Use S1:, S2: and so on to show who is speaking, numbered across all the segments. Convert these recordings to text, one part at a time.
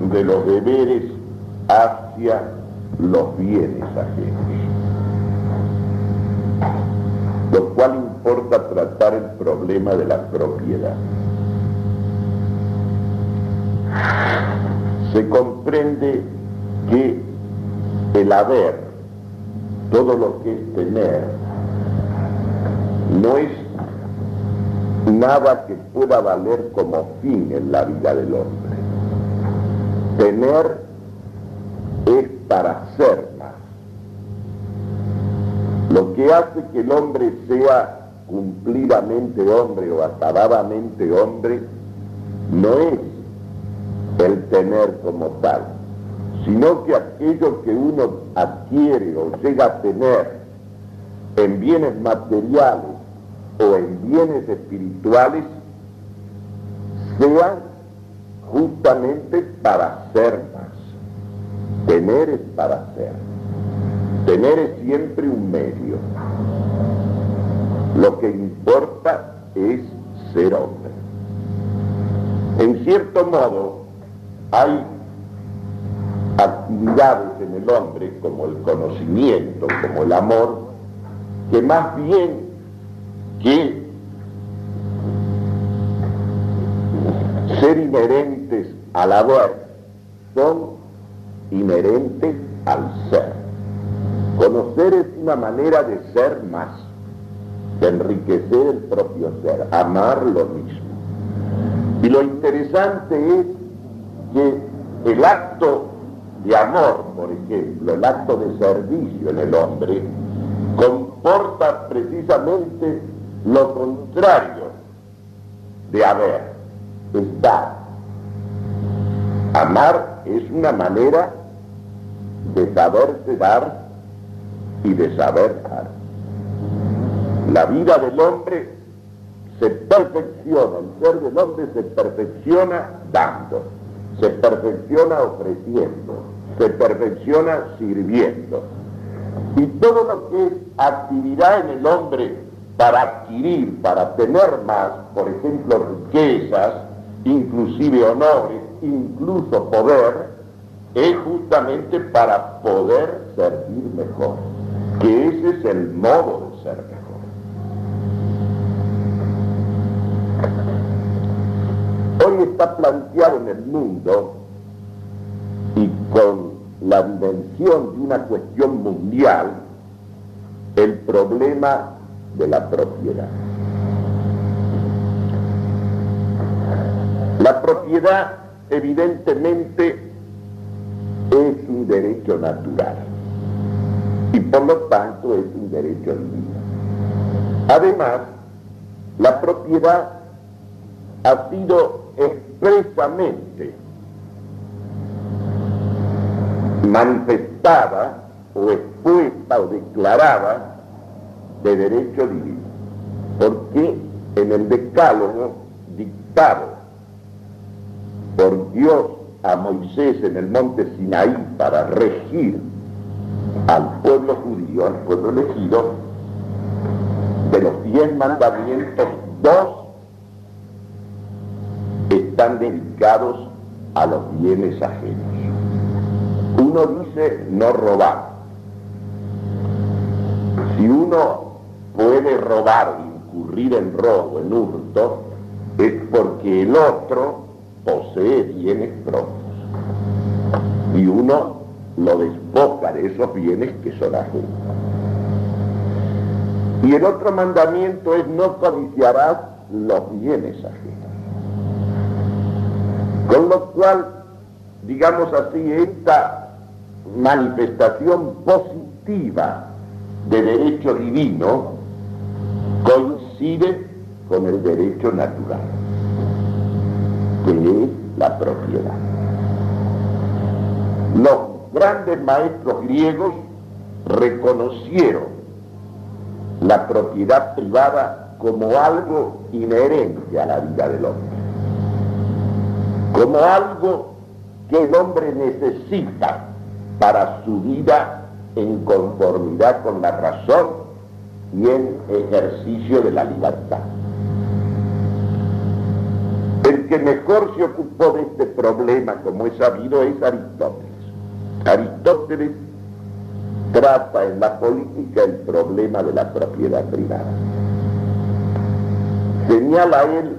S1: de los deberes hacia los bienes ajenos. Lo cual importa tratar el problema de la propiedad. Se comprende que el haber, todo lo que es tener, no es nada que pueda valer como fin en la vida del hombre. Tener es para ser más. Lo que hace que el hombre sea cumplidamente hombre o acabadamente hombre no es el tener como tal, sino que aquello que uno adquiere o llega a tener en bienes materiales o en bienes espirituales sean justamente para ser más. Tener es para ser. Tener es siempre un medio. Lo que importa es ser hombre. En cierto modo, hay actividades en el hombre, como el conocimiento, como el amor, que más bien que inherentes al haber son inherentes al ser. Conocer es una manera de ser más, de enriquecer el propio ser, amar lo mismo. Y lo interesante es que el acto de amor, por ejemplo, el acto de servicio en el hombre, comporta precisamente lo contrario de haber, es dar. Amar es una manera de saberse dar y de saber dar. La vida del hombre se perfecciona, el ser del hombre se perfecciona dando, se perfecciona ofreciendo, se perfecciona sirviendo. Y todo lo que es actividad en el hombre para adquirir, para tener más, por ejemplo, riquezas, inclusive honores, incluso poder, es justamente para poder servir mejor, que ese es el modo de ser mejor. Hoy está planteado en el mundo y con la dimensión de una cuestión mundial el problema de la propiedad. La propiedad evidentemente es un derecho natural y por lo tanto es un derecho divino. Además, la propiedad ha sido expresamente manifestada o expuesta o declarada de derecho divino, porque en el decálogo dictado por Dios a Moisés en el monte Sinaí para regir al pueblo judío, al pueblo elegido, de los diez mandamientos, dos están dedicados a los bienes ajenos. Uno dice no robar. Si uno puede robar incurrir en robo, en hurto, es porque el otro posee bienes propios. Y uno lo despoja de esos bienes que son ajenos. Y el otro mandamiento es no codiciarás los bienes ajenos. Con lo cual, digamos así, esta manifestación positiva de derecho divino coincide con el derecho natural, es la propiedad. Los grandes maestros griegos reconocieron la propiedad privada como algo inherente a la vida del hombre, como algo que el hombre necesita para su vida en conformidad con la razón y en ejercicio de la libertad. Que mejor se ocupó de este problema, como es sabido, es Aristóteles. Aristóteles trata en la política el problema de la propiedad privada. Señala él,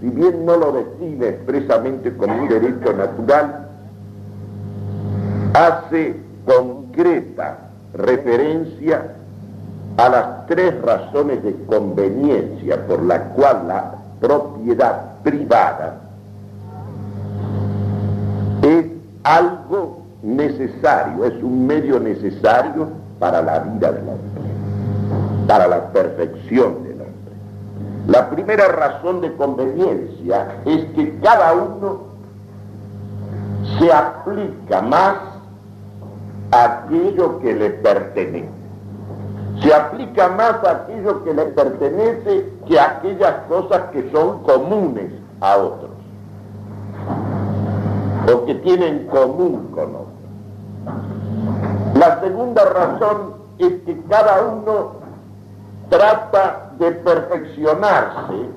S1: si bien no lo define expresamente como un derecho natural, hace concreta referencia a las tres razones de conveniencia por la cual la propiedad privada es algo necesario, es un medio necesario para la vida del hombre, para la perfección del hombre. La primera razón de conveniencia es que cada uno se aplica más a aquello que le pertenece. Se aplica más a aquello que le pertenece que a aquellas cosas que son comunes a otros o que tienen común con otros. La segunda razón es que cada uno trata de perfeccionarse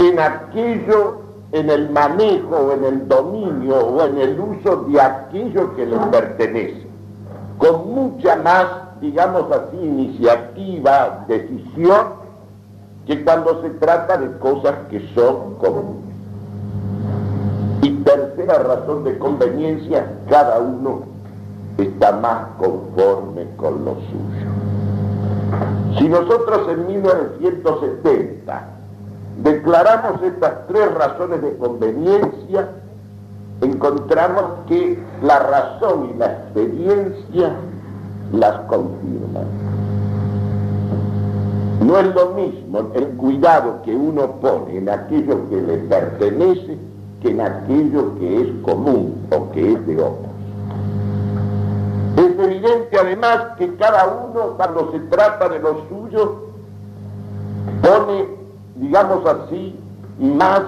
S1: en aquello, en el manejo en el dominio o en el uso de aquello que le pertenece, con mucha más, digamos así, iniciativa, decisión, que cuando se trata de cosas que son comunes. Y tercera razón de conveniencia, cada uno está más conforme con lo suyo. Si nosotros en 1970 declaramos estas tres razones de conveniencia, encontramos que la razón y la experiencia las confirman. No es lo mismo el cuidado que uno pone en aquello que le pertenece que en aquello que es común o que es de otros. Es evidente además que cada uno cuando se trata de lo suyo pone, digamos así, más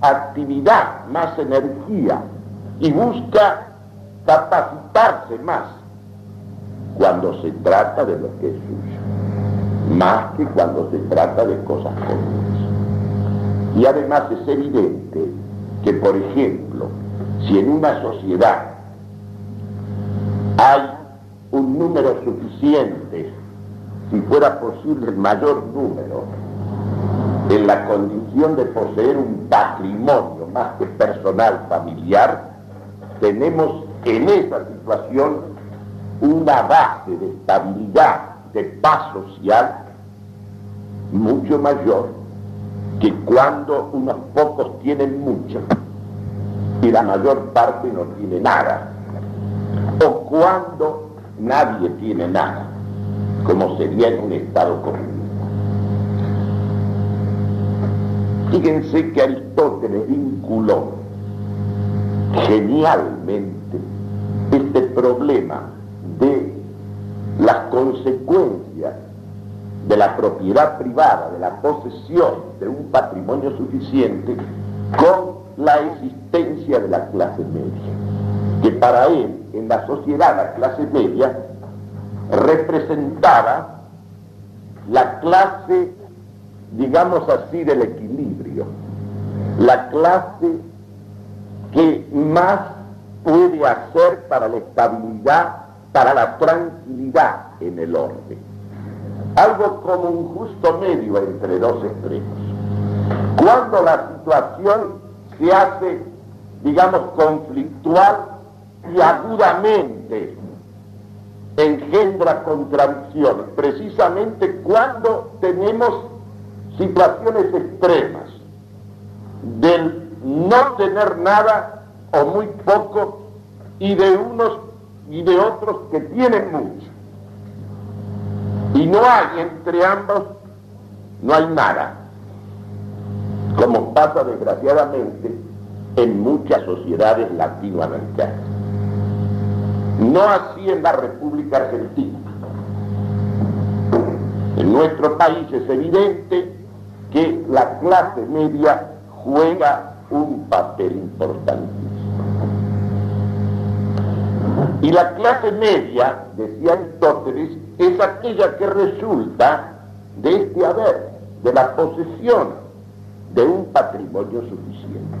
S1: actividad, más energía y busca capacitarse más cuando se trata de lo que es suyo, más que cuando se trata de cosas comunes. Y además es evidente que, por ejemplo, si en una sociedad hay un número suficiente, si fuera posible el mayor número, en la condición de poseer un patrimonio más que personal, familiar, tenemos en esa situación una base de estabilidad, de paz social, mucho mayor que cuando unos pocos tienen mucho y la mayor parte no tiene nada, o cuando nadie tiene nada, como sería en un estado comunista. Fíjense que Aristóteles vinculó genialmente este problema las consecuencias de la propiedad privada, de la posesión de un patrimonio suficiente, con la existencia de la clase media, que para él, en la sociedad, la clase media representaba la clase, digamos así, del equilibrio, la clase que más puede hacer para la estabilidad, para la tranquilidad en el orden algo como un justo medio entre dos extremos. Cuando la situación se hace, digamos, conflictual y agudamente engendra contradicciones, precisamente cuando tenemos situaciones extremas del no tener nada o muy poco y de unos y de otros que tienen mucho. Y no hay entre ambos, no hay nada, como pasa desgraciadamente en muchas sociedades latinoamericanas. No así en la República Argentina. En nuestro país es evidente que la clase media juega un papel importantísimo. Y la clase media, decía Aristóteles, es aquella que resulta de este haber, de la posesión de un patrimonio suficiente.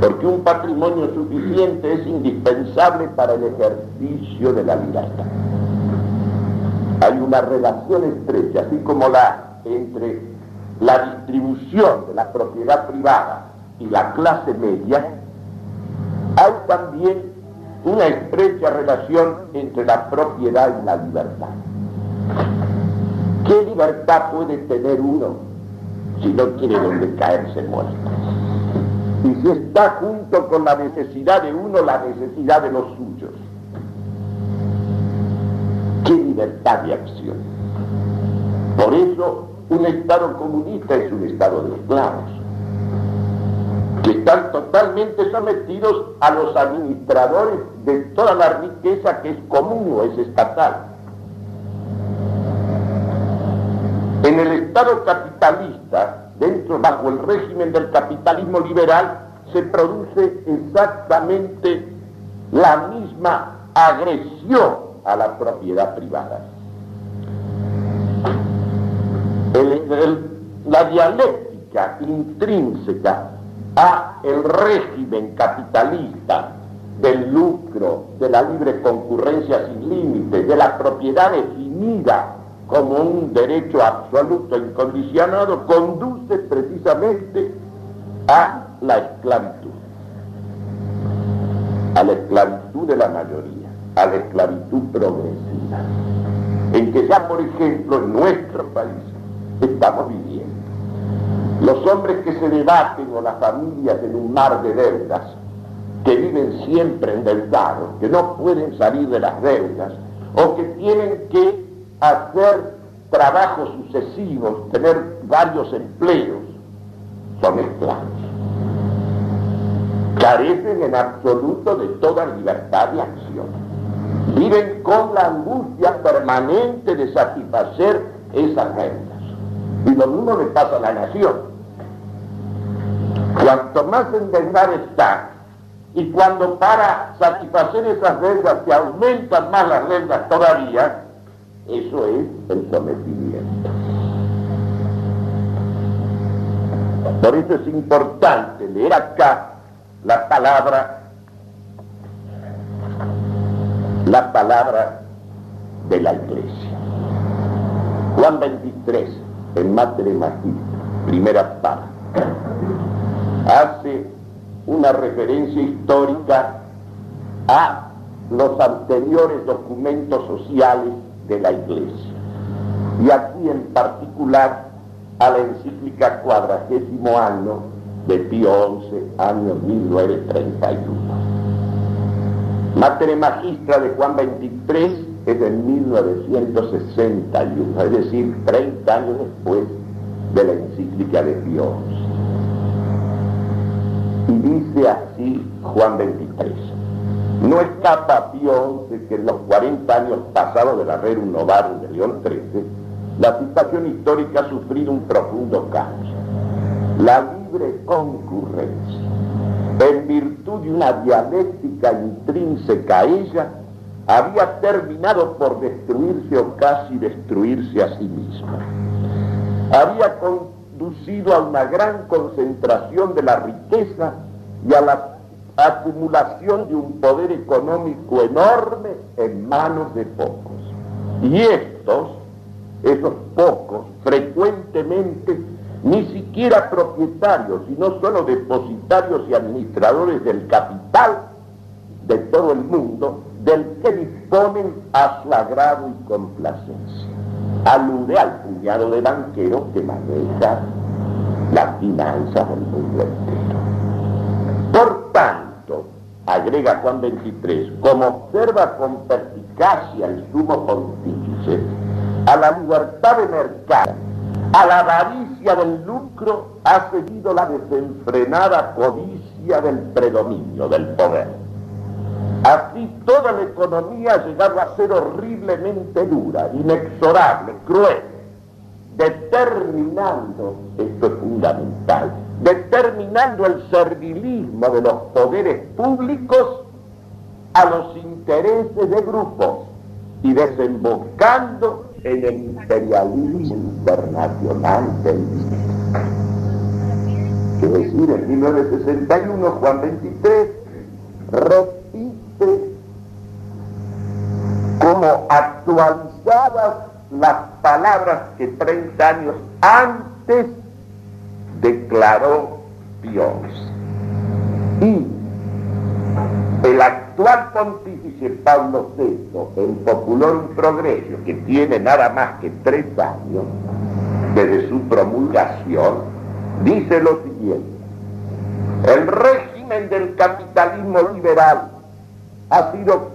S1: Porque un patrimonio suficiente es indispensable para el ejercicio de la libertad. Hay una relación estrecha, así como la entre la distribución de la propiedad privada y la clase media, hay también una estrecha relación entre la propiedad y la libertad. ¿Qué libertad puede tener uno si no tiene donde caerse muerto? Y si está junto con la necesidad de uno, la necesidad de los suyos. ¿Qué libertad de acción? Por eso un Estado comunista es un Estado de esclavos, que están totalmente sometidos a los administradores de toda la riqueza que es común o es estatal. En el Estado capitalista, dentro, bajo el régimen del capitalismo liberal, se produce exactamente la misma agresión a la propiedad privada. la dialéctica intrínseca a el régimen capitalista del lucro, de la libre concurrencia sin límites, de la propiedad definida como un derecho absoluto incondicionado, conduce precisamente a la esclavitud, a la esclavitud de la mayoría, a la esclavitud progresiva, en que ya, por ejemplo, en nuestro país estamos viviendo. Los hombres que se debaten o las familias en un mar de deudas, que viven siempre endeudados, que no pueden salir de las deudas, o que tienen que hacer trabajos sucesivos, tener varios empleos, son esclavos. Carecen en absoluto de toda libertad de acción. Viven con la angustia permanente de satisfacer esas rentas. Y lo mismo le pasa a la nación. Cuanto más endeudada está, y cuando para satisfacer esas deudas se aumentan más las deudas todavía, eso es el sometimiento. Por eso es importante leer acá la palabra, la palabra de la iglesia. Juan 23, en Mater primera parte, hace una referencia histórica a los anteriores documentos sociales de la Iglesia. Y aquí en particular a la encíclica cuadragésimo año de Pío XI, año 1931. Mater Magistra de Juan 23 es de 1961, es decir, 30 años después de la encíclica de XI. Y dice así Juan 23. No escapa Pío de que en los 40 años pasados del Rerum Novarum de León XIII, la situación histórica ha sufrido un profundo cambio. La libre concurrencia, en virtud de una dialéctica intrínseca a ella, había terminado por destruirse o casi destruirse a sí misma. Había conducido a una gran concentración de la riqueza y a la acumulación de un poder económico enorme en manos de pocos. Y estos, esos pocos, frecuentemente ni siquiera propietarios, sino solo depositarios y administradores del capital de todo el mundo, del que disponen a su agrado y complacencia. Alude al puñado de banqueros que maneja la finanza del mundo entero. Por tanto, agrega Juan 23, como observa con perspicacia el sumo pontífice, a la libertad de mercado, a la avaricia del lucro, ha seguido la desenfrenada codicia del predominio del poder. Así toda la economía ha llegado a ser horriblemente dura, inexorable, cruel, determinando, esto es fundamental, determinando el servilismo de los poderes públicos a los intereses de grupos y desembocando en el imperialismo internacional del dinero. Decir, en 1961 Juan 23 actualizadas las palabras que 30 años antes declaró Dios. Y el actual pontífice Pablo VI, en Popular Progreso, que tiene nada más que tres años desde su promulgación, dice lo siguiente. El régimen del capitalismo liberal ha sido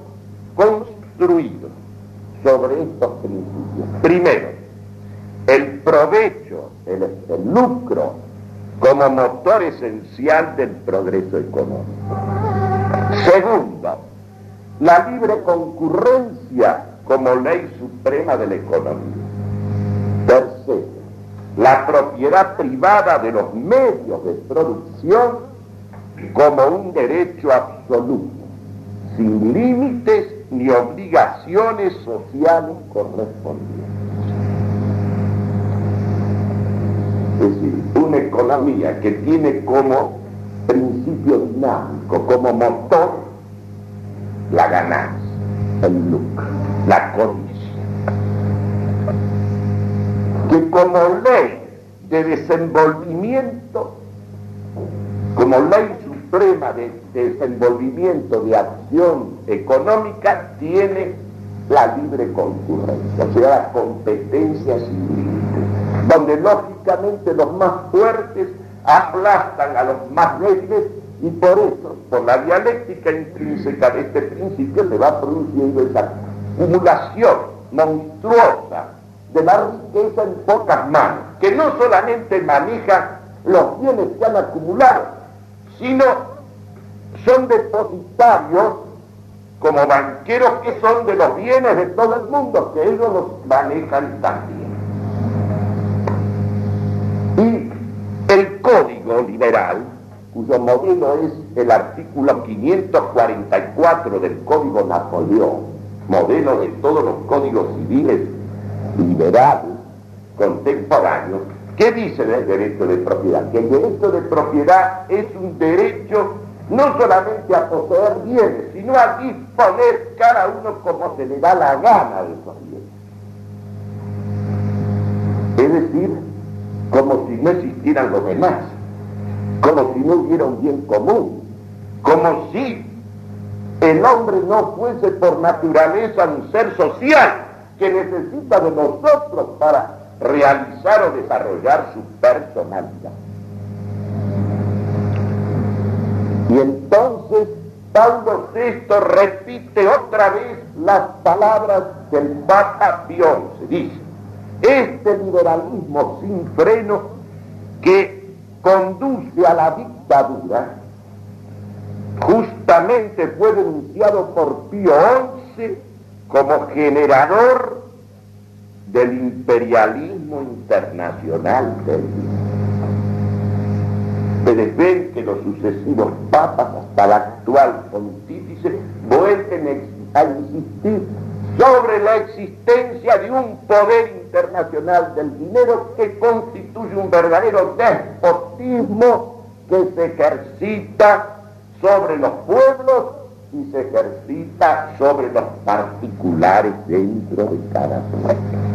S1: construido sobre estos principios. Primero, el provecho, el, lucro como motor esencial del progreso económico. Segundo, la libre concurrencia como ley suprema de la economía. Tercero, la propiedad privada de los medios de producción como un derecho absoluto, sin límites ni obligaciones sociales correspondientes. Es decir, una economía que tiene como principio dinámico, como motor, la ganancia, el lucro, la codicia. Que como ley de desenvolvimiento, como ley suprema de desenvolvimiento de acción económica, tiene la libre concurrencia, o sea, la competencia sin donde lógicamente los más fuertes aplastan a los más débiles y por eso, por la dialéctica intrínseca de este principio, se va produciendo esa acumulación monstruosa de la riqueza en pocas manos, que no solamente maneja los bienes que han acumulado, sino son depositarios como banqueros que son de los bienes de todo el mundo, que ellos los manejan también. Y el código liberal, cuyo modelo es el artículo 544 del Código Napoleón, modelo de todos los códigos civiles liberales contemporáneos, ¿qué dice del derecho de propiedad? Que el derecho de propiedad es un derecho no solamente a poseer bienes, sino a disponer cada uno como se le da la gana de esos bienes. Es decir, como si no existieran los demás, como si no hubiera un bien común, como si el hombre no fuese por naturaleza un ser social que necesita de nosotros para realizar o desarrollar su personalidad. Y entonces Pablo VI repite otra vez las palabras del Papa Pío Dice, este liberalismo sin freno que conduce a la dictadura justamente fue denunciado por Pío XI como generador del imperialismo internacional del mundo. Ustedes que los sucesivos papas hasta el actual pontífice vuelven a insistir sobre la existencia de un poder internacional del dinero que constituye un verdadero despotismo que se ejercita sobre los pueblos y se ejercita sobre los particulares dentro de cada pueblo.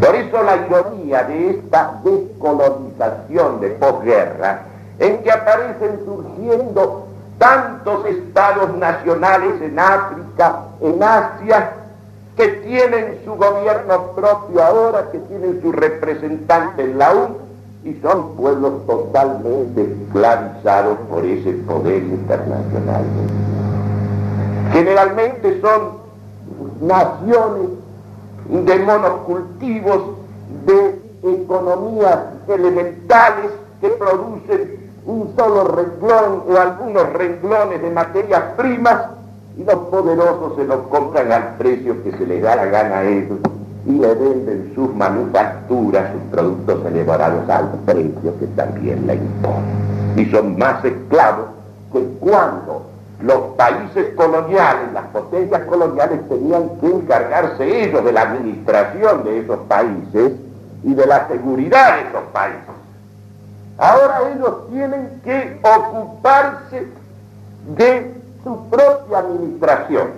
S1: Por eso la ironía de esta descolonización de posguerra en que aparecen surgiendo tantos estados nacionales en África, en Asia, que tienen su gobierno propio ahora, que tienen su representante en la UN, y son pueblos totalmente esclavizados por ese poder internacional. Generalmente son naciones de monocultivos, de economías elementales que producen un solo renglón o algunos renglones de materias primas y los poderosos se los compran al precio que se les da la gana a ellos y le venden sus manufacturas, sus productos elaborados al precio que también le impone. Y son más esclavos que cuando los países coloniales, las potencias coloniales tenían que encargarse ellos de la administración de esos países y de la seguridad de esos países. Ahora ellos tienen que ocuparse de su propia administración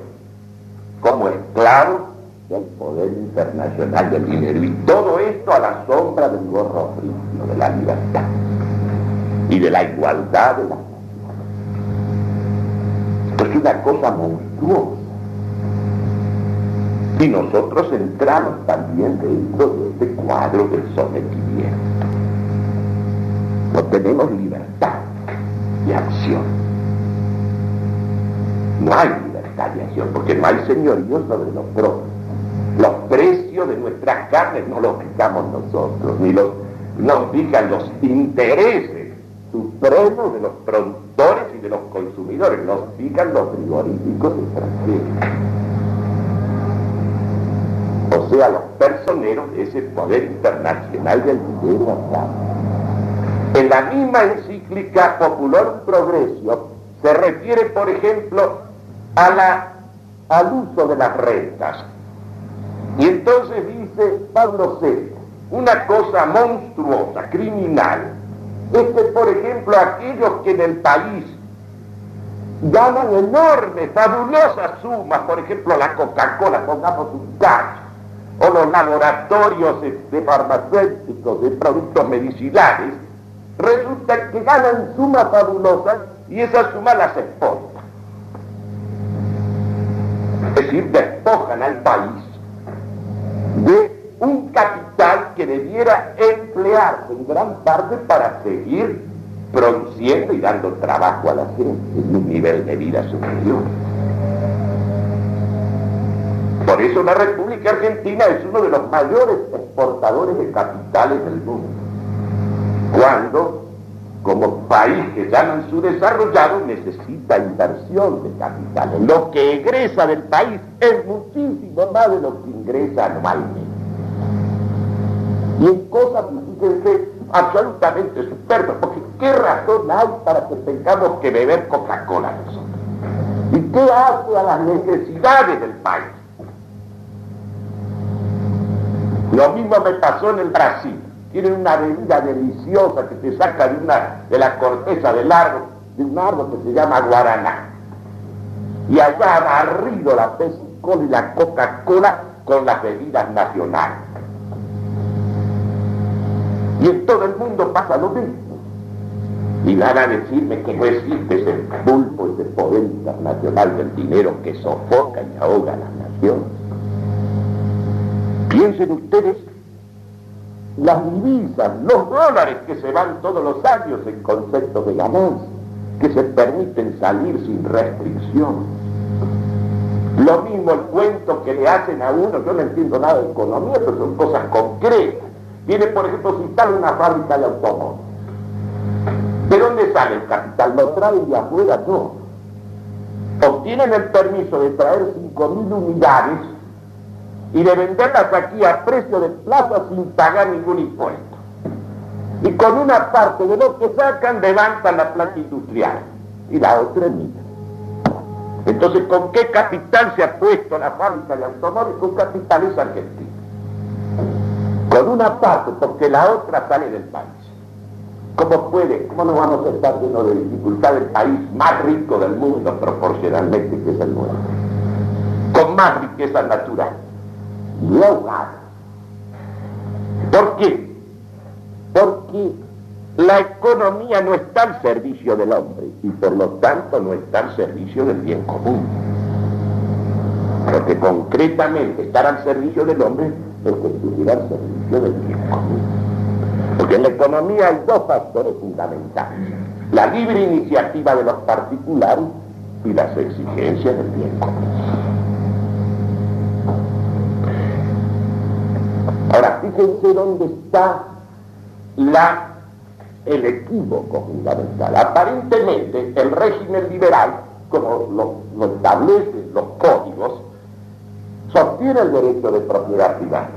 S1: como esclavos del poder internacional del dinero. Y todo esto a la sombra del gorro frío de la libertad y de la igualdad de la Esto es una cosa monstruosa. Y nosotros entramos también dentro de este cuadro del sometimiento. No tenemos libertad de acción. No hay libertad de acción porque no hay señorío sobre los propios. Los precios de nuestras carnes no los fijamos nosotros, ni los, nos fijan los intereses supremos de los productores de los consumidores, nos fijan los frigoríficos extranjeros. O sea, los personeros de ese poder internacional del dinero En la misma encíclica Popular Progreso se refiere, por ejemplo, al uso de las rentas. Y entonces dice Pablo VI, una cosa monstruosa, criminal, es que, por ejemplo, aquellos que en el país ganan enormes, fabulosas sumas, por ejemplo, la Coca-Cola, pongamos un caso, o los laboratorios de farmacéuticos, de productos medicinales, resulta que ganan sumas fabulosas y esas sumas las exportan. Es decir, despojan al país de un capital que debiera emplearse en gran parte para seguir produciendo y dando trabajo a la gente en un nivel de vida superior. Por eso la República Argentina es uno de los mayores exportadores de capitales del mundo. Cuando, como país que llaman su desarrollado, necesita inversión de capitales. Lo que egresa del país es muchísimo más de lo que ingresa anualmente. Y en cosas, absolutamente superfluas, porque ¿qué razón hay para que tengamos que beber Coca-Cola nosotros? ¿Y qué hace a las necesidades del país? Lo mismo me pasó en el Brasil. Tienen una bebida deliciosa que se saca de, la corteza del árbol, de un árbol que se llama guaraná. Y allá ha barrido la Pepsi Cola y la Coca-Cola con las bebidas nacionales. Y en todo el mundo pasa lo mismo. Y van a decirme que no existe ese pulpo, ese poder internacional del dinero que sofoca y ahoga a las naciones. Piensen ustedes las divisas, los dólares que se van todos los años en concepto de ganancia, que se permiten salir sin restricción. Lo mismo el cuento que le hacen a uno, yo no entiendo nada de economía, pero son cosas concretas. Viene, por ejemplo, instala una fábrica de automóviles. ¿De dónde sale el capital? ¿Lo traen de afuera? No. Obtienen el permiso de traer 5.000 unidades y de venderlas aquí a precio de plaza sin pagar ningún impuesto. Y con una parte de lo que sacan levantan la planta industrial y la otra emiten. Entonces, ¿con qué capital se ha puesto la fábrica de automóviles? Con capitales argentinos. Con una parte, porque la otra sale del país. ¿Cómo puede? ¿Cómo no vamos a estar llenos de dificultad el país más rico del mundo proporcionalmente que es el nuestro? Con más riqueza natural y ¿Por qué? Porque la economía no está al servicio del hombre y por lo tanto no está al servicio del bien común. Porque concretamente estar al servicio del hombre es que al servicio del bien común. Porque en la economía hay dos factores fundamentales. La libre iniciativa de los particulares y las exigencias del bien común. Ahora, fíjense dónde está la, el equívoco fundamental. Aparentemente, el régimen liberal, como lo, establecen los códigos, sostiene el derecho de propiedad privada.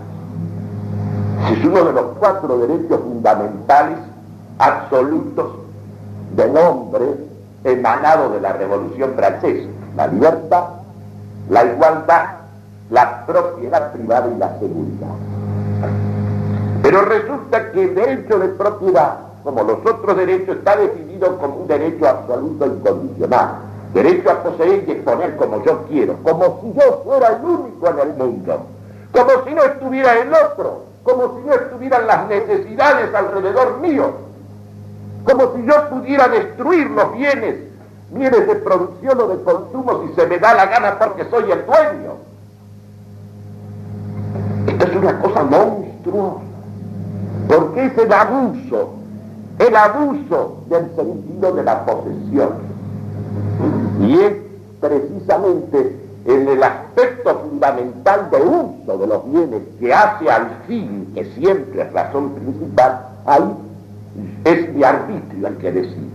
S1: Es uno de los cuatro derechos fundamentales absolutos del hombre emanado de la Revolución Francesa. La libertad, la igualdad, la propiedad privada y la seguridad. Pero resulta que el derecho de propiedad como los otros derechos, está definido como un derecho absoluto incondicional. Derecho a poseer y exponer como yo quiero, como si yo fuera el único en el mundo, como si no estuviera el otro, como si no estuvieran las necesidades alrededor mío, como si yo pudiera destruir los bienes, bienes de producción o de consumo si se me da la gana porque soy el dueño. Esto es una cosa monstruosa, porque es el abuso, el abuso del sentido de la posesión. Y es precisamente en el aspecto fundamental de uso de los bienes que hace al fin, que siempre es razón principal, ahí es mi arbitrio el que decide.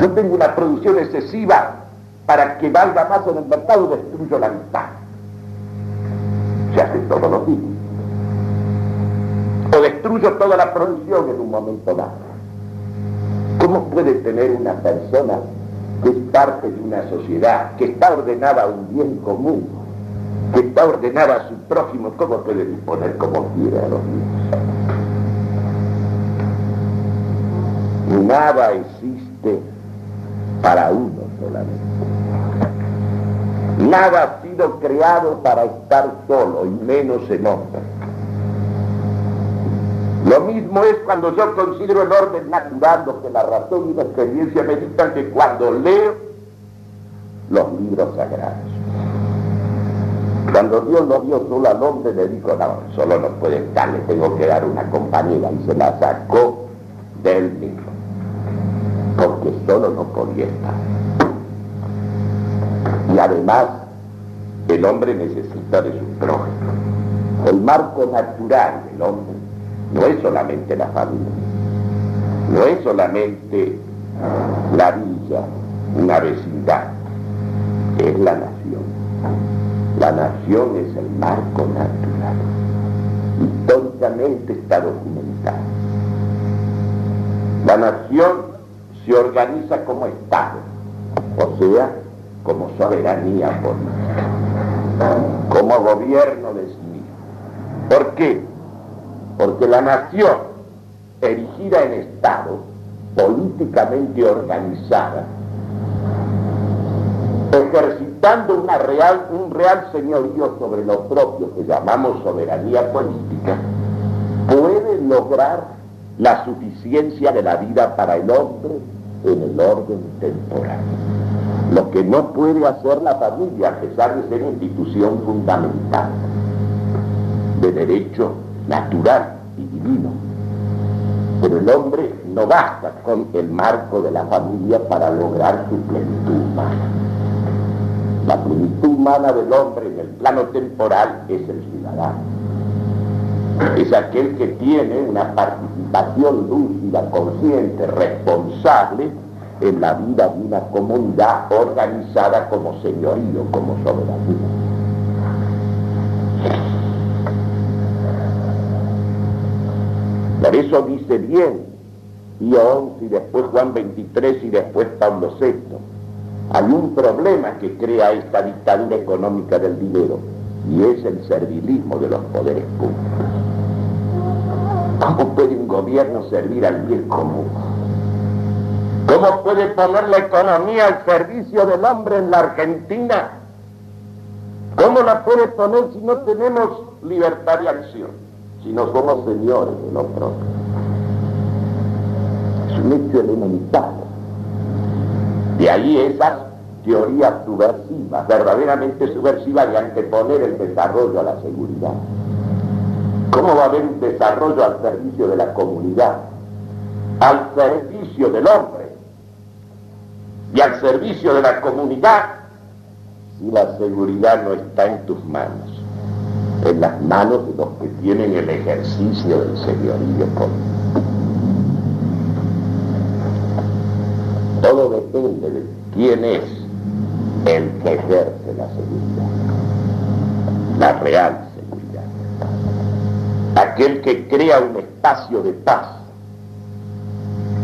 S1: Yo tengo una producción excesiva para que valga más en el mercado, destruyo la mitad. Se hace todos los días. O destruyo toda la producción en un momento dado. ¿Cómo puede tener una persona que es parte de una sociedad, que está ordenada a un bien común, que está ordenada a su prójimo, ¿cómo puede disponer como quiere a los bienes? Nada existe para uno solamente. Nada ha sido creado para estar solo, y menos en hombre. Lo mismo es cuando yo considero el orden natural, lo que la razón y la experiencia me dictan que cuando leo los libros sagrados. Cuando Dios lo dio solo al hombre, le dijo, no, solo no puede estar, le tengo que dar una compañera, y se la sacó del mismo, porque solo no podía estar. Y además, el hombre necesita de su prójimo. El marco natural del hombre no es solamente la familia, no es solamente la villa, una vecindad, es la nación. La nación es el marco natural. Históricamente está documentado. La nación se organiza como Estado, o sea, como soberanía política, como gobierno de sí mismo. ¿Por qué? Porque la nación erigida en Estado, políticamente organizada, ejercitando un real señorío sobre lo propio que llamamos soberanía política, puede lograr la suficiencia de la vida para el hombre en el orden temporal. Lo que no puede hacer la familia, a pesar de ser institución fundamental de derecho natural y divino. Pero el hombre no basta con el marco de la familia para lograr su plenitud humana. La plenitud humana del hombre en el plano temporal es el ciudadano. Es aquel que tiene una participación lúcida, consciente, responsable en la vida de una comunidad organizada como señorío, como soberanía. Por eso dice bien Pío 11 y después Juan 23 y después Pablo VI. Hay un problema que crea esta dictadura económica del dinero y es el servilismo de los poderes públicos. ¿Cómo puede un gobierno servir al bien común? ¿Cómo puede poner la economía al servicio del hombre en la Argentina? ¿Cómo la puede poner si no tenemos libertad de acción? Si no somos señores de propio. Es un hecho elemental. De ahí esas teorías subversivas, verdaderamente subversivas de anteponer el desarrollo a la seguridad. ¿Cómo va a haber un desarrollo al servicio de la comunidad? Al servicio del hombre y al servicio de la comunidad si la seguridad no está en tus manos en las manos de los que tienen el ejercicio del señorío político. Todo depende de quién es el que ejerce la seguridad, la real seguridad. Aquel que crea un espacio de paz,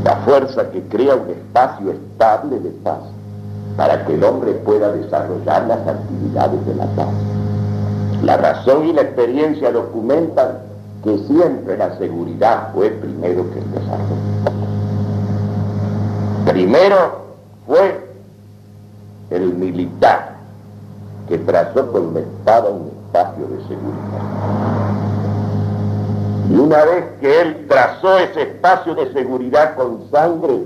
S1: la fuerza que crea un espacio estable de paz, para que el hombre pueda desarrollar las actividades de la paz. La razón y la experiencia documentan que siempre la seguridad fue primero que el desarrollo. Primero fue el militar que trazó con la espada un espacio de seguridad. Y una vez que él trazó ese espacio de seguridad con sangre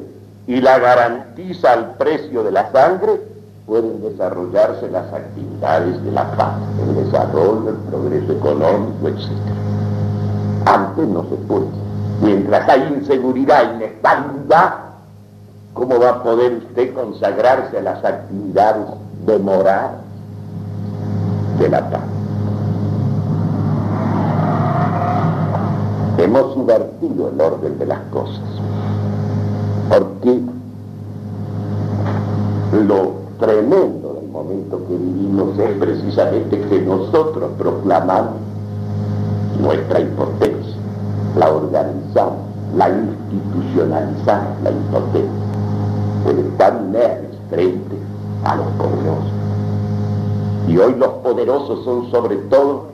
S1: y la garantiza al precio de la sangre, pueden desarrollarse las actividades de la paz, el desarrollo, el progreso económico, etc. Antes no se puede. Mientras hay inseguridad, inestabilidad, ¿cómo va a poder usted consagrarse a las actividades de moral de la paz? Hemos subvertido el orden de las cosas, porque lo tremendo del momento que vivimos es precisamente que nosotros proclamamos nuestra impotencia, la organizamos, la institucionalizamos, la impotencia, el estar inertes frente a los poderosos. Y hoy los poderosos son sobre todo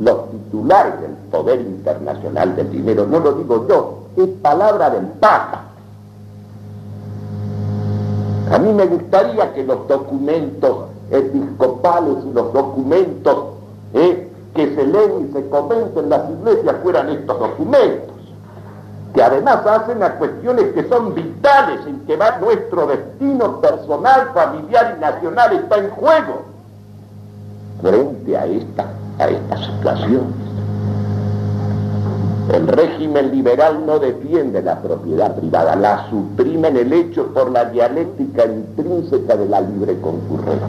S1: los titulares del poder internacional del dinero. No lo digo yo, es palabra del Papa. A mí me gustaría que los documentos episcopales y los documentos eh, que se leen y se comenten en las iglesias fueran estos documentos, que además hacen a cuestiones que son vitales, en que va nuestro destino personal, familiar y nacional está en juego frente a esta, a esta situación. El régimen liberal no defiende la propiedad privada, la suprime en el hecho por la dialéctica intrínseca de la libre concurrencia.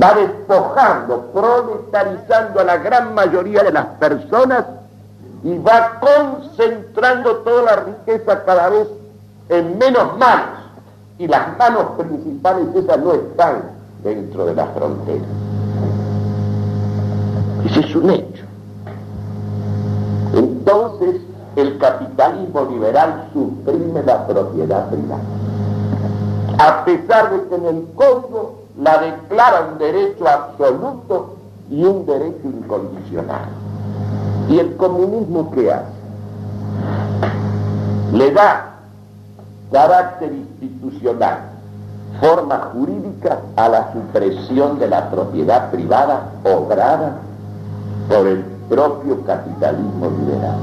S1: Va despojando, proletarizando a la gran mayoría de las personas y va concentrando toda la riqueza cada vez en menos manos. Y las manos principales esas no están dentro de las fronteras. Ese es un hecho. Entonces el capitalismo liberal suprime la propiedad privada. A pesar de que en el código la declara un derecho absoluto y un derecho incondicional. ¿Y el comunismo qué hace? Le da carácter institucional, forma jurídica a la supresión de la propiedad privada obrada por el propio capitalismo liberal.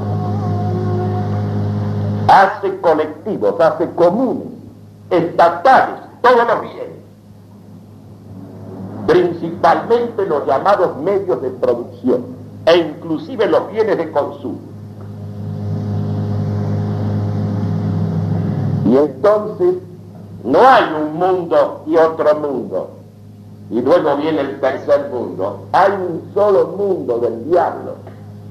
S1: Hace colectivos, hace comunes, estatales, todos los bienes, principalmente los llamados medios de producción e inclusive los bienes de consumo. Y entonces no hay un mundo y otro mundo, y luego viene el tercer mundo. Hay un solo mundo del diablo,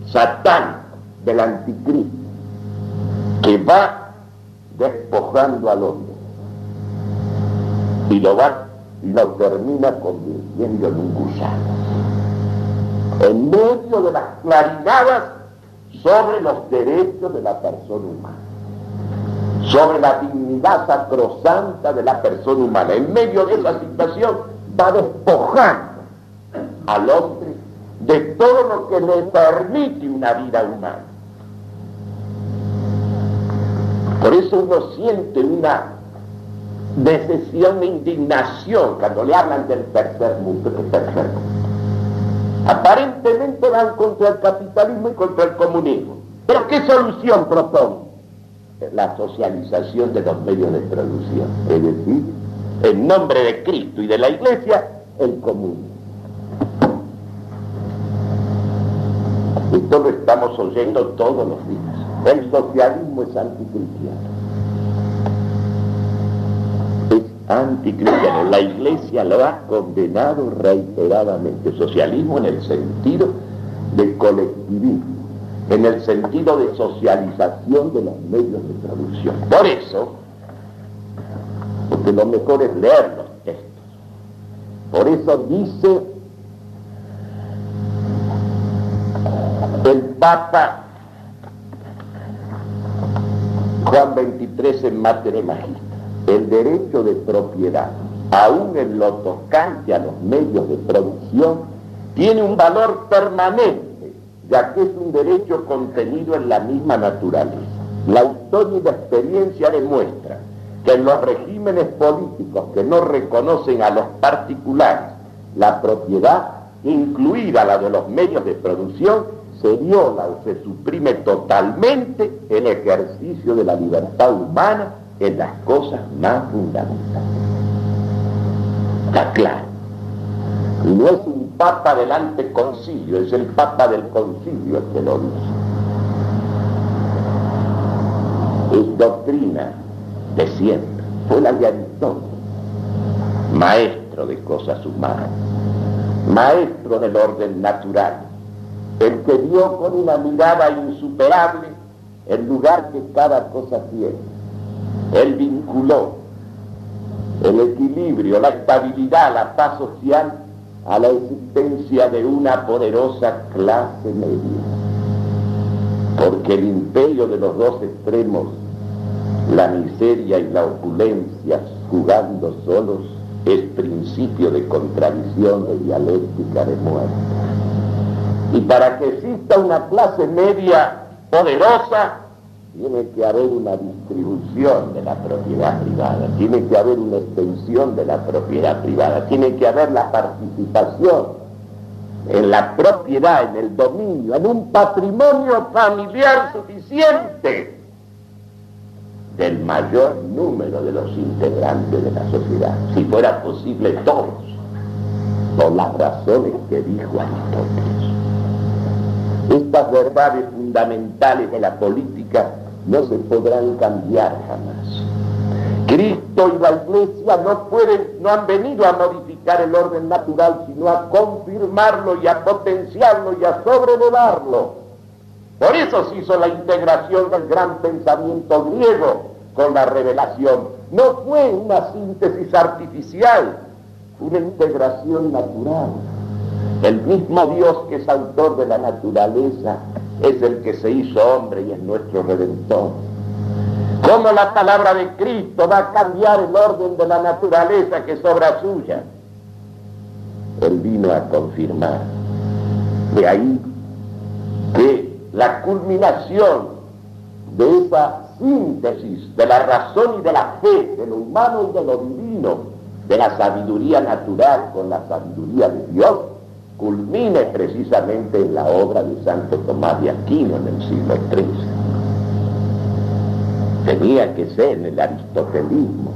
S1: Satán, del anticristo, que va despojando al hombre y lo va y lo termina convirtiendo en un gusano. En medio de las clarinadas sobre los derechos de la persona humana, sobre la dignidad sacrosanta de la persona humana, en medio de esa situación va despojando al hombre de todo lo que le permite una vida humana. Por eso uno siente una decisión de indignación cuando le hablan del tercer mundo, del tercer mundo. Aparentemente van contra el capitalismo y contra el comunismo. Pero ¿qué solución propone? La socialización de los medios de producción. Es decir, en nombre de Cristo y de la Iglesia, el común. Esto lo estamos oyendo todos los días. El socialismo es anticristiano. Es anticristiano. La Iglesia lo ha condenado reiteradamente. Socialismo en el sentido de colectivismo, en el sentido de socialización de los medios de producción. Por eso, porque lo mejor es leer los textos. Por eso dice el Papa Juan 23 en materia magistra, el derecho de propiedad, aún en lo tocante a los medios de producción, tiene un valor permanente ya que es un derecho contenido en la misma naturaleza. La historia experiencia demuestran que en los regímenes políticos que no reconocen a los particulares la propiedad, incluida la de los medios de producción, se viola o se suprime totalmente el ejercicio de la libertad humana en las cosas más fundamentales. Está claro. No es un papa del anteconcilio, es el papa del concilio el que lo dice. Es doctrina de siempre. Fue la de Aristóteles, maestro de cosas humanas, maestro del orden natural, el que vio con una mirada insuperable el lugar que cada cosa tiene. Él vinculó el equilibrio, la estabilidad, la paz social a la existencia de una poderosa clase media. Porque el imperio de los dos extremos la miseria y la opulencia jugando solos es principio de contradicción, de dialéctica, de muerte. Y para que exista una clase media poderosa, tiene que haber una distribución de la propiedad privada, tiene que haber una extensión de la propiedad privada, tiene que haber la participación en la propiedad, en el dominio, en un patrimonio familiar suficiente del mayor número de los integrantes de la sociedad, si fuera posible todos, por las razones que dijo Aristóteles. Estas verdades fundamentales de la política no se podrán cambiar jamás. Cristo y la Iglesia no pueden, no han venido a modificar el orden natural, sino a confirmarlo y a potenciarlo y a sobrelevarlo por eso se hizo la integración del gran pensamiento griego con la revelación. No fue una síntesis artificial, una integración natural. El mismo Dios que es autor de la naturaleza es el que se hizo hombre y es nuestro redentor. ¿Cómo la palabra de Cristo va a cambiar el orden de la naturaleza que es obra suya? Él vino a confirmar. De ahí que la culminación de esa síntesis de la razón y de la fe, de lo humano y de lo divino, de la sabiduría natural con la sabiduría de Dios, culmine precisamente en la obra de Santo Tomás de Aquino en el siglo XIII. Tenía que ser en el aristotelismo,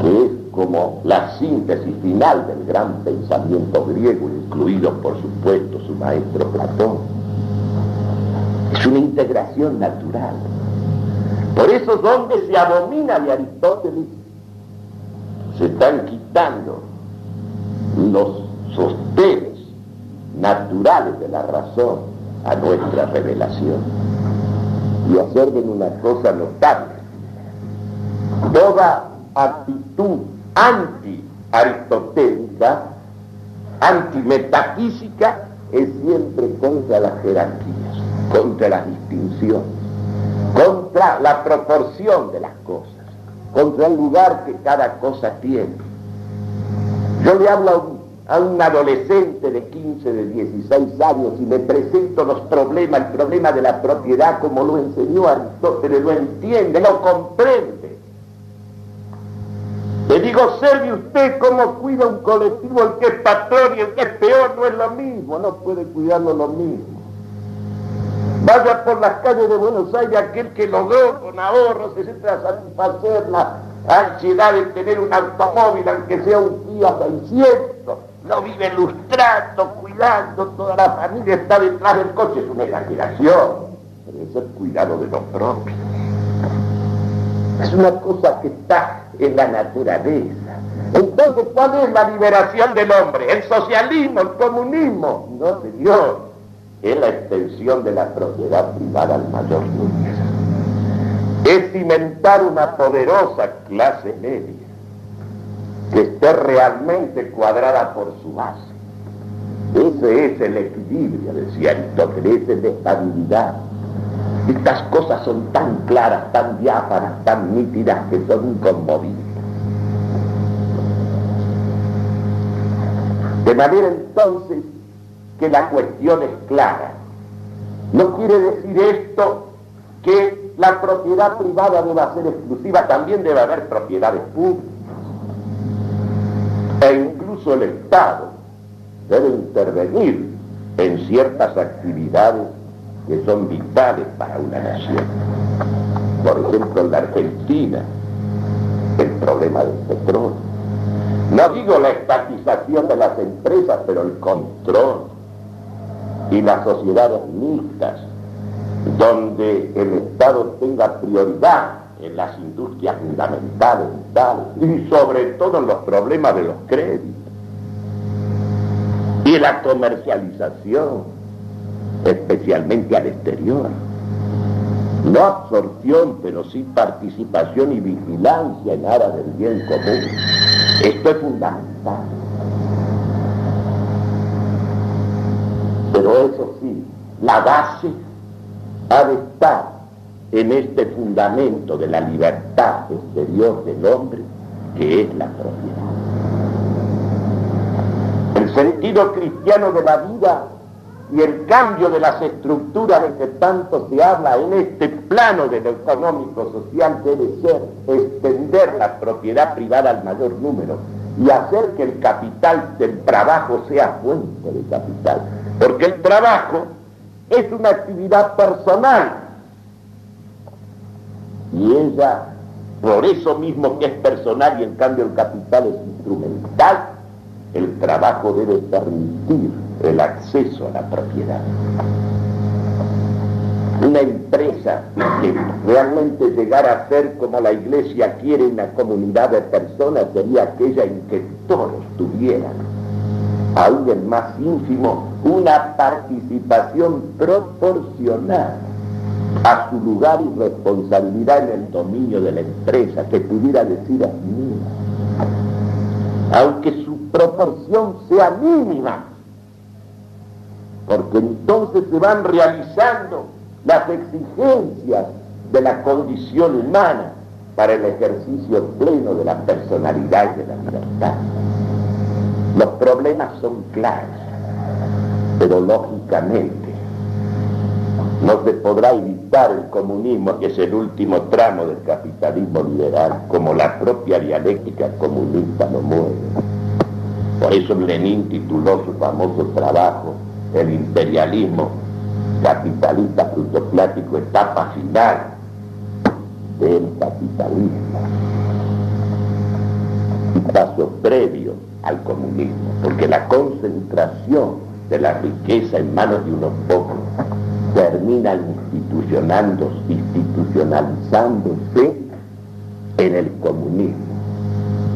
S1: que es como la síntesis final del gran pensamiento griego, incluido por supuesto su maestro Platón es una integración natural. Por eso donde se abomina de Aristóteles, se están quitando los sostenes naturales de la razón a nuestra revelación y observen una cosa notable. Toda actitud anti-aristotélica, anti-metafísica, es siempre contra las jerarquías contra las distinciones, contra la proporción de las cosas, contra el lugar que cada cosa tiene. Yo le hablo a un, adolescente de 15, de 16 años y le presento los problemas, el problema de la propiedad como lo enseñó Aristóteles, lo entiende, lo comprende. Le digo, observe usted cómo cuida un colectivo, el que es patrón y el que es peor no es lo mismo, no puede cuidarlo lo mismo. Vaya por las calles de Buenos Aires aquel que logró con ahorros, etcétera, satisfacer la ansiedad de tener un automóvil, aunque sea un Kia 600. Lo vive lustrando, cuidando, toda la familia está detrás del coche. Es una exageración. Pero es el cuidado de los propios. Es una cosa que está en la naturaleza. Entonces, ¿cuál es la liberación del hombre? ¿El socialismo? ¿El comunismo? No, señor es la extensión de la propiedad privada al mayor número. Es cimentar una poderosa clase media que esté realmente cuadrada por su base. Ese es el equilibrio, decía Aristóteles, es la estabilidad. Estas cosas son tan claras, tan diáfanas, tan nítidas que son inconmovibles. De manera entonces que la cuestión es clara. No quiere decir esto que la propiedad privada deba ser exclusiva, también debe haber propiedades públicas. E incluso el Estado debe intervenir en ciertas actividades que son vitales para una nación. Por ejemplo, en la Argentina, el problema del petróleo. No digo la estatización de las empresas, pero el control y las sociedades mixtas, donde el Estado tenga prioridad en las industrias fundamentales y sobre todo en los problemas de los créditos y la comercialización, especialmente al exterior. No absorción, pero sí participación y vigilancia en aras del bien común. Esto es fundamental. Pero eso sí, la base ha de estar en este fundamento de la libertad exterior del hombre, que es la propiedad. El sentido cristiano de la vida y el cambio de las estructuras de que tanto se habla en este plano de lo económico social debe ser extender la propiedad privada al mayor número y hacer que el capital del trabajo sea fuente de capital. Porque el trabajo es una actividad personal y ella, por eso mismo que es personal y en cambio el capital es instrumental, el trabajo debe permitir el acceso a la propiedad. Una empresa que realmente llegara a ser como la iglesia quiere una comunidad de personas sería aquella en que todos tuvieran, aún el más ínfimo, una participación proporcional a su lugar y responsabilidad en el dominio de la empresa, que pudiera decir así, aunque su proporción sea mínima, porque entonces se van realizando las exigencias de la condición humana para el ejercicio pleno de la personalidad y de la libertad. Los problemas son claros, pero lógicamente no se podrá evitar el comunismo, que es el último tramo del capitalismo liberal, como la propia dialéctica comunista lo mueve. Por eso Lenin tituló su famoso trabajo el imperialismo capitalista frutoplático, etapa final del capitalismo y paso previo al comunismo, porque la concentración de la riqueza en manos de unos pocos termina institucionalizándose en el comunismo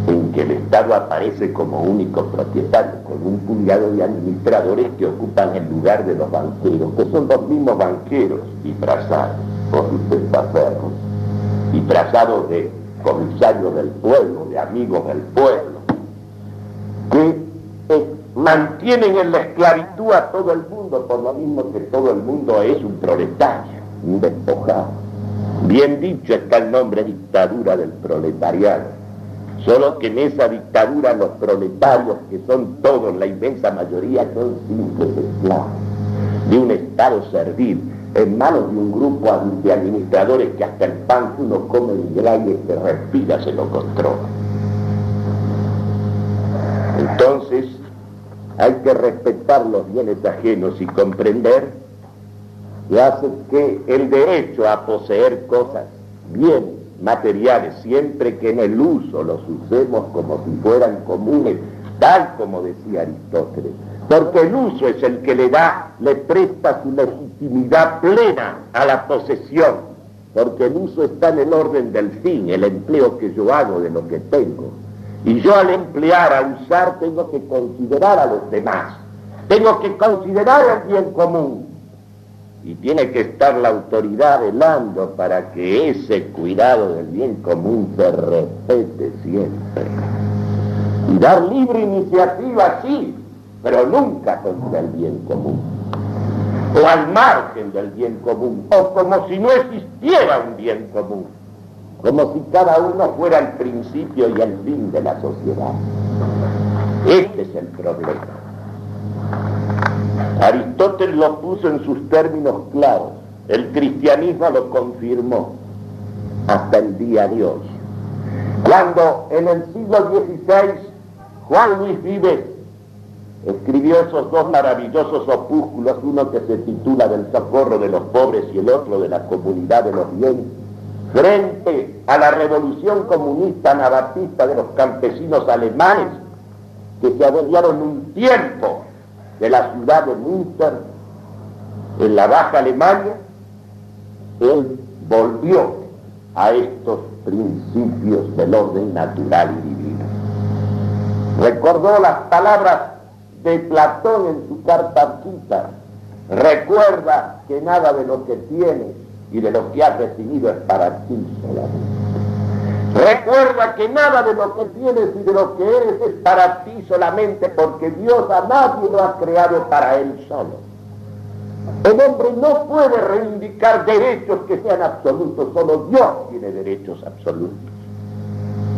S1: en que el Estado aparece como único propietario, con un puñado de administradores que ocupan el lugar de los banqueros, que son los mismos banqueros disfrazados por testaferros, disfrazados de comisarios del pueblo, de amigos del pueblo, que mantienen en la esclavitud a todo el mundo, por lo mismo que todo el mundo es un proletario, un despojado. Bien dicho está el nombre dictadura del proletariado Solo que en esa dictadura los proletarios, que son todos, la inmensa mayoría, son simples esclavos de un Estado servil, en manos de un grupo de administradores que hasta el pan que uno come el aire que respira se lo controla. Entonces, hay que respetar los bienes ajenos y comprender que hace que el derecho a poseer cosas, bienes, materiales, siempre que en el uso los usemos como si fueran comunes, tal como decía Aristóteles. Porque el uso es el que le da, le presta su legitimidad plena a la posesión. Porque el uso está en el orden del fin, el empleo que yo hago de lo que tengo. Y yo al emplear, a usar, tengo que considerar a los demás. Tengo que considerar el bien común y tiene que estar la autoridad velando para que ese cuidado del bien común se respete siempre. Y dar libre iniciativa, sí, pero nunca contra el bien común. O al margen del bien común, o como si no existiera un bien común, como si cada uno fuera el principio y el fin de la sociedad. Este es el problema. Aristóteles lo puso en sus términos claros, el cristianismo lo confirmó hasta el día de hoy. Cuando en el siglo XVI Juan Luis Vives escribió esos dos maravillosos opúsculos, uno que se titula Del socorro de los pobres y el otro de la comunidad de los bienes, frente a la revolución comunista anabatista de los campesinos alemanes que se adueñaron un tiempo de la ciudad de Münster, en la Baja Alemania, él volvió a estos principios del orden natural y divino. Recordó las palabras de Platón en su carta quita. Recuerda que nada de lo que tienes y de lo que has recibido es para ti solamente. Recuerda que nada de lo que tienes y de lo que eres es para ti solamente porque Dios a nadie lo ha creado para él solo. El hombre no puede reivindicar derechos que sean absolutos, solo Dios tiene derechos absolutos.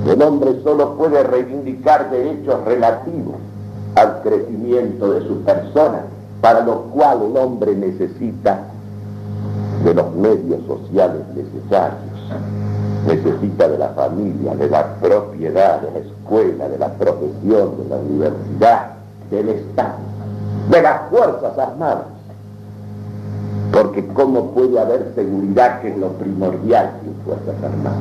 S1: El hombre solo puede reivindicar derechos relativos al crecimiento de su persona, para lo cual el hombre necesita de los medios sociales necesarios. Necesita de la familia, de la propiedad, de la escuela, de la profesión, de la universidad, del Estado, de las Fuerzas Armadas. Porque ¿cómo puede haber seguridad que es lo primordial sin Fuerzas Armadas?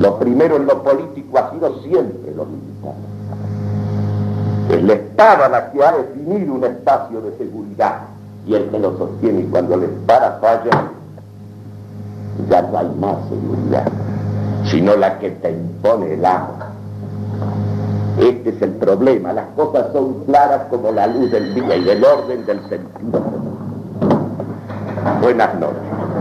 S1: Lo primero en lo político ha sido siempre lo militar. Es la espada la que ha definido un espacio de seguridad y el que lo sostiene y cuando la espada falla ya no hay más seguridad, sino la que te impone el agua. Este es el problema, las cosas son claras como la luz del día y del orden del sentido. Buenas noches.